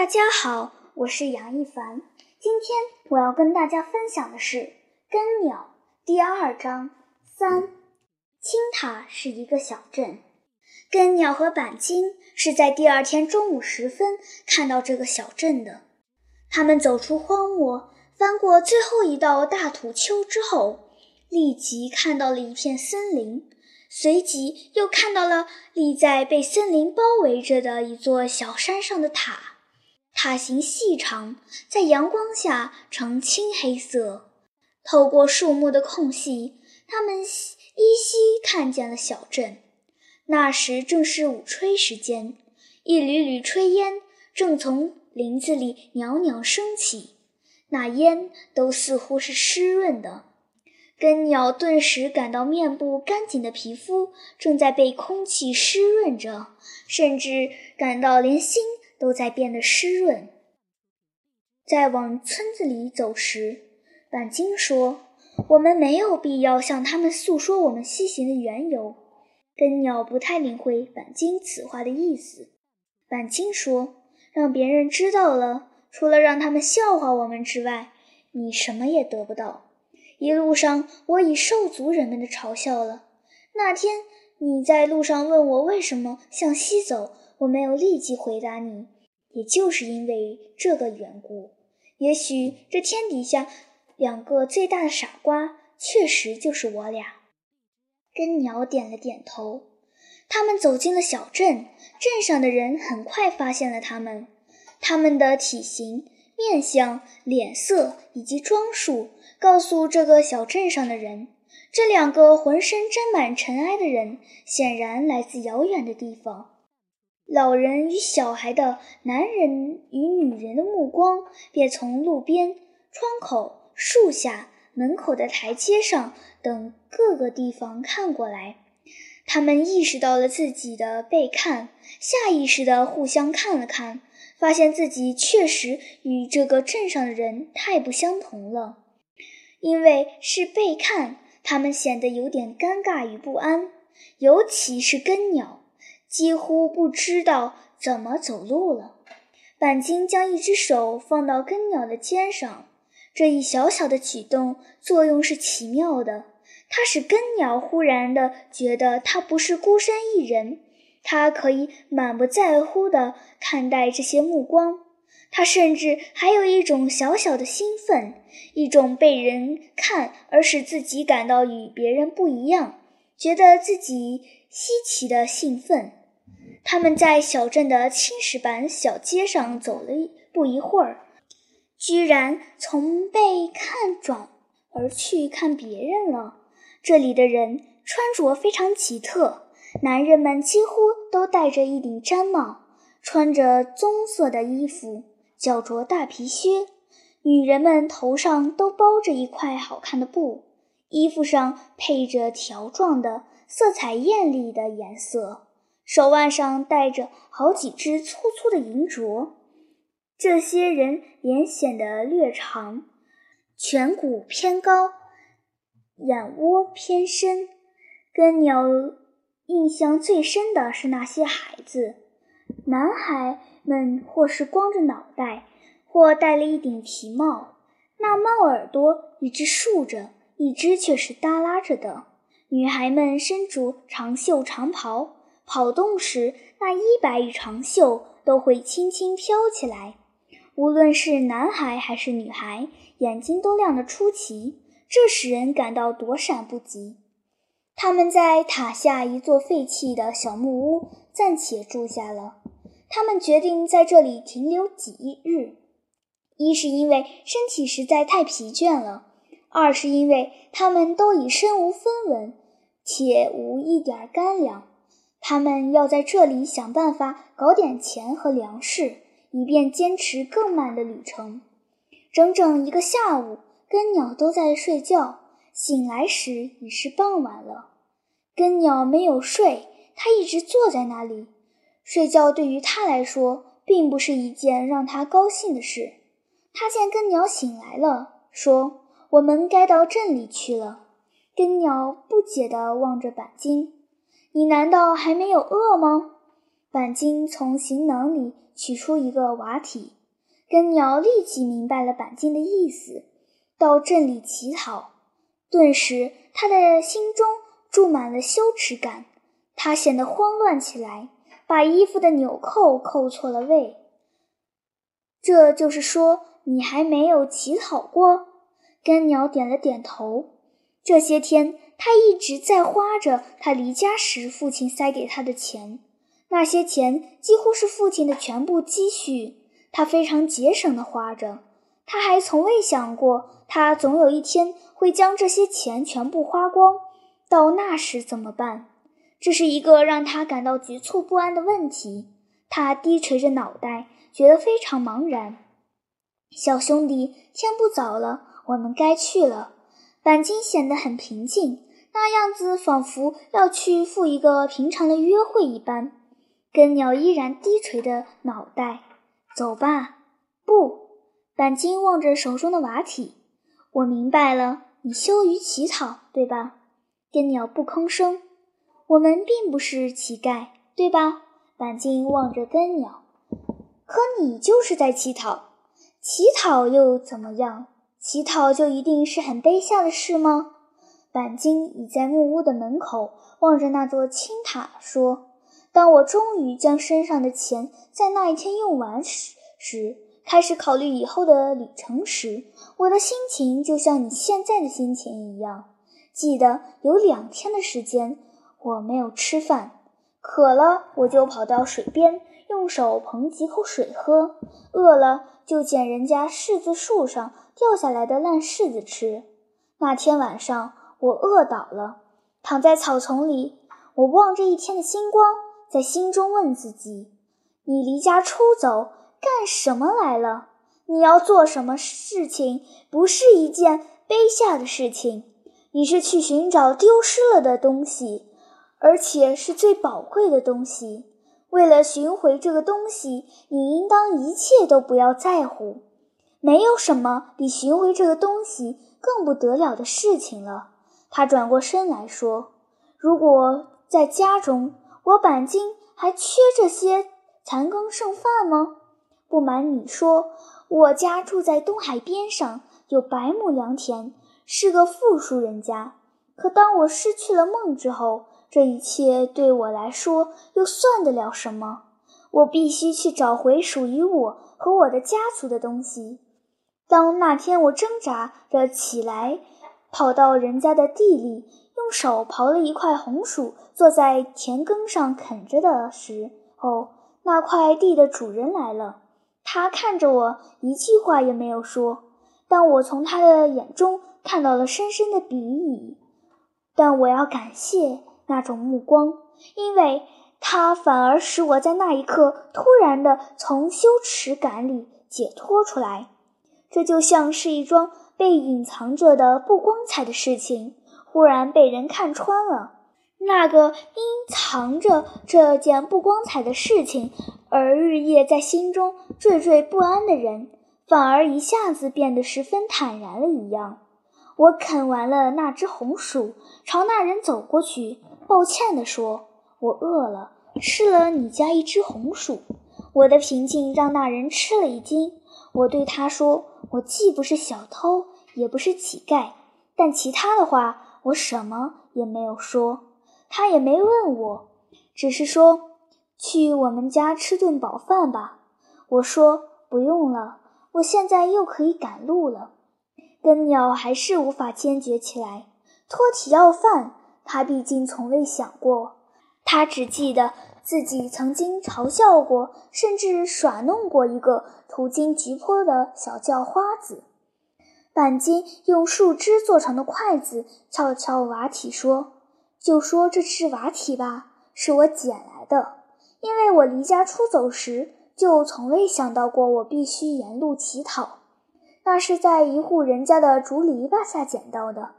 大家好，我是杨一凡。今天我要跟大家分享的是《根鸟》第二章三。青塔是一个小镇，根鸟和板金是在第二天中午时分看到这个小镇的。他们走出荒漠，翻过最后一道大土丘之后，立即看到了一片森林，随即又看到了立在被森林包围着的一座小山上的塔。塔形细长，在阳光下呈青黑色。透过树木的空隙，他们依稀看见了小镇。那时正是午吹时间，一缕缕炊烟正从林子里袅袅升起，那烟都似乎是湿润的。根鸟顿时感到面部干净的皮肤正在被空气湿润着，甚至感到连心。都在变得湿润。在往村子里走时，板金说：“我们没有必要向他们诉说我们西行的缘由。”根鸟不太领会板金此话的意思。板金说：“让别人知道了，除了让他们笑话我们之外，你什么也得不到。一路上，我已受足人们的嘲笑了。那天你在路上问我为什么向西走。”我没有立即回答你，也就是因为这个缘故。也许这天底下两个最大的傻瓜，确实就是我俩。根鸟点了点头。他们走进了小镇，镇上的人很快发现了他们。他们的体型、面相、脸色以及装束，告诉这个小镇上的人，这两个浑身沾满尘埃的人，显然来自遥远的地方。老人与小孩的，男人与女人的目光便从路边、窗口、树下、门口的台阶上等各个地方看过来。他们意识到了自己的被看，下意识地互相看了看，发现自己确实与这个镇上的人太不相同了。因为是被看，他们显得有点尴尬与不安，尤其是根鸟。几乎不知道怎么走路了。板金将一只手放到根鸟的肩上，这一小小的举动作用是奇妙的。它使根鸟忽然的觉得它不是孤身一人，它可以满不在乎地看待这些目光。它甚至还有一种小小的兴奋，一种被人看而使自己感到与别人不一样，觉得自己稀奇的兴奋。他们在小镇的青石板小街上走了不一会儿，居然从被看转而去看别人了。这里的人穿着非常奇特，男人们几乎都戴着一顶毡帽，穿着棕色的衣服，脚着大皮靴；女人们头上都包着一块好看的布，衣服上配着条状的、色彩艳丽的颜色。手腕上戴着好几只粗粗的银镯，这些人脸显得略长，颧骨偏高，眼窝偏深。跟鸟印象最深的是那些孩子，男孩们或是光着脑袋，或戴了一顶皮帽，那帽耳朵一只竖着，一只却是耷拉着的。女孩们身着长袖长袍。跑动时，那衣摆与长袖都会轻轻飘起来。无论是男孩还是女孩，眼睛都亮得出奇，这使人感到躲闪不及。他们在塔下一座废弃的小木屋暂且住下了。他们决定在这里停留几日，一是因为身体实在太疲倦了，二是因为他们都已身无分文，且无一点干粮。他们要在这里想办法搞点钱和粮食，以便坚持更慢的旅程。整整一个下午，根鸟都在睡觉，醒来时已是傍晚了。根鸟没有睡，它一直坐在那里。睡觉对于它来说，并不是一件让它高兴的事。它见根鸟醒来了，说：“我们该到镇里去了。”根鸟不解地望着板金。你难道还没有饿吗？板金从行囊里取出一个瓦体，根鸟立即明白了板金的意思，到镇里乞讨。顿时，他的心中注满了羞耻感，他显得慌乱起来，把衣服的纽扣扣错了位。这就是说，你还没有乞讨过？根鸟点了点头。这些天，他一直在花着他离家时父亲塞给他的钱。那些钱几乎是父亲的全部积蓄，他非常节省地花着。他还从未想过，他总有一天会将这些钱全部花光。到那时怎么办？这是一个让他感到局促不安的问题。他低垂着脑袋，觉得非常茫然。小兄弟，天不早了，我们该去了。板金显得很平静，那样子仿佛要去赴一个平常的约会一般。根鸟依然低垂的脑袋，走吧。不，板金望着手中的瓦体。我明白了，你羞于乞讨，对吧？根鸟不吭声。我们并不是乞丐，对吧？板金望着根鸟。可你就是在乞讨。乞讨又怎么样？乞讨就一定是很卑下的事吗？板金倚在木屋的门口，望着那座青塔，说。当我终于将身上的钱在那一天用完时，时开始考虑以后的旅程时，我的心情就像你现在的心情一样。记得有两天的时间我没有吃饭，渴了我就跑到水边用手捧几口水喝，饿了就捡人家柿子树上掉下来的烂柿子吃。那天晚上我饿倒了，躺在草丛里，我望着一天的星光。在心中问自己：“你离家出走干什么来了？你要做什么事情？不是一件卑下的事情。你是去寻找丢失了的东西，而且是最宝贵的东西。为了寻回这个东西，你应当一切都不要在乎。没有什么比寻回这个东西更不得了的事情了。”他转过身来说：“如果在家中。”我板金还缺这些残羹剩饭吗？不瞒你说，我家住在东海边上，有百亩良田，是个富庶人家。可当我失去了梦之后，这一切对我来说又算得了什么？我必须去找回属于我和我的家族的东西。当那天我挣扎着起来，跑到人家的地里。用手刨了一块红薯，坐在田埂上啃着的时候，那块地的主人来了。他看着我，一句话也没有说。但我从他的眼中看到了深深的鄙夷。但我要感谢那种目光，因为它反而使我在那一刻突然的从羞耻感里解脱出来。这就像是一桩被隐藏着的不光彩的事情。忽然被人看穿了，那个因藏着这件不光彩的事情而日夜在心中惴惴不安的人，反而一下子变得十分坦然了一样。我啃完了那只红薯，朝那人走过去，抱歉地说：“我饿了，吃了你家一只红薯。”我的平静让那人吃了一惊。我对他说：“我既不是小偷，也不是乞丐，但其他的话。”我什么也没有说，他也没问我，只是说去我们家吃顿饱饭吧。我说不用了，我现在又可以赶路了。根鸟还是无法坚决起来，托起要饭，他毕竟从未想过。他只记得自己曾经嘲笑过，甚至耍弄过一个途经菊坡的小叫花子。板金用树枝做成的筷子敲了敲瓦体，说：“就说这是瓦体吧，是我捡来的。因为我离家出走时，就从未想到过我必须沿路乞讨。那是在一户人家的竹篱笆下捡到的。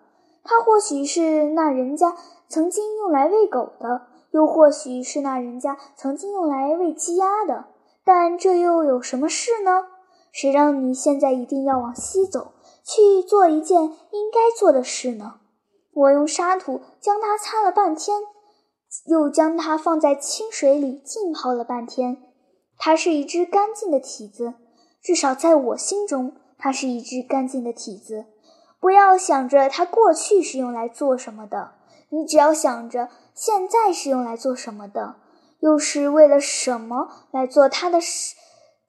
它或许是那人家曾经用来喂狗的，又或许是那人家曾经用来喂鸡鸭的。但这又有什么事呢？谁让你现在一定要往西走？”去做一件应该做的事呢？我用沙土将它擦了半天，又将它放在清水里浸泡了半天。它是一只干净的体子，至少在我心中，它是一只干净的体子。不要想着它过去是用来做什么的，你只要想着现在是用来做什么的，又是为了什么来做它的事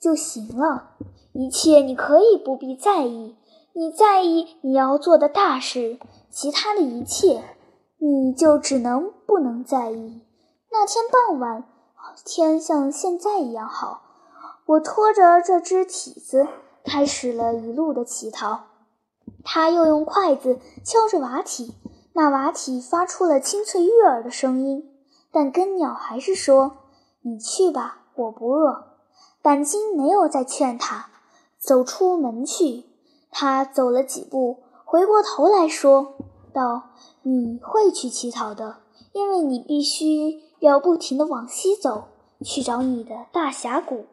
就行了。一切你可以不必在意，你在意你要做的大事，其他的一切。你就只能不能在意。那天傍晚，天像现在一样好。我拖着这只蹄子，开始了一路的乞讨。他又用筷子敲着瓦体，那瓦体发出了清脆悦耳的声音。但根鸟还是说：“你去吧，我不饿。”板金没有再劝他，走出门去。他走了几步，回过头来说。道：“你会去乞讨的，因为你必须要不停地往西走，去找你的大峡谷。”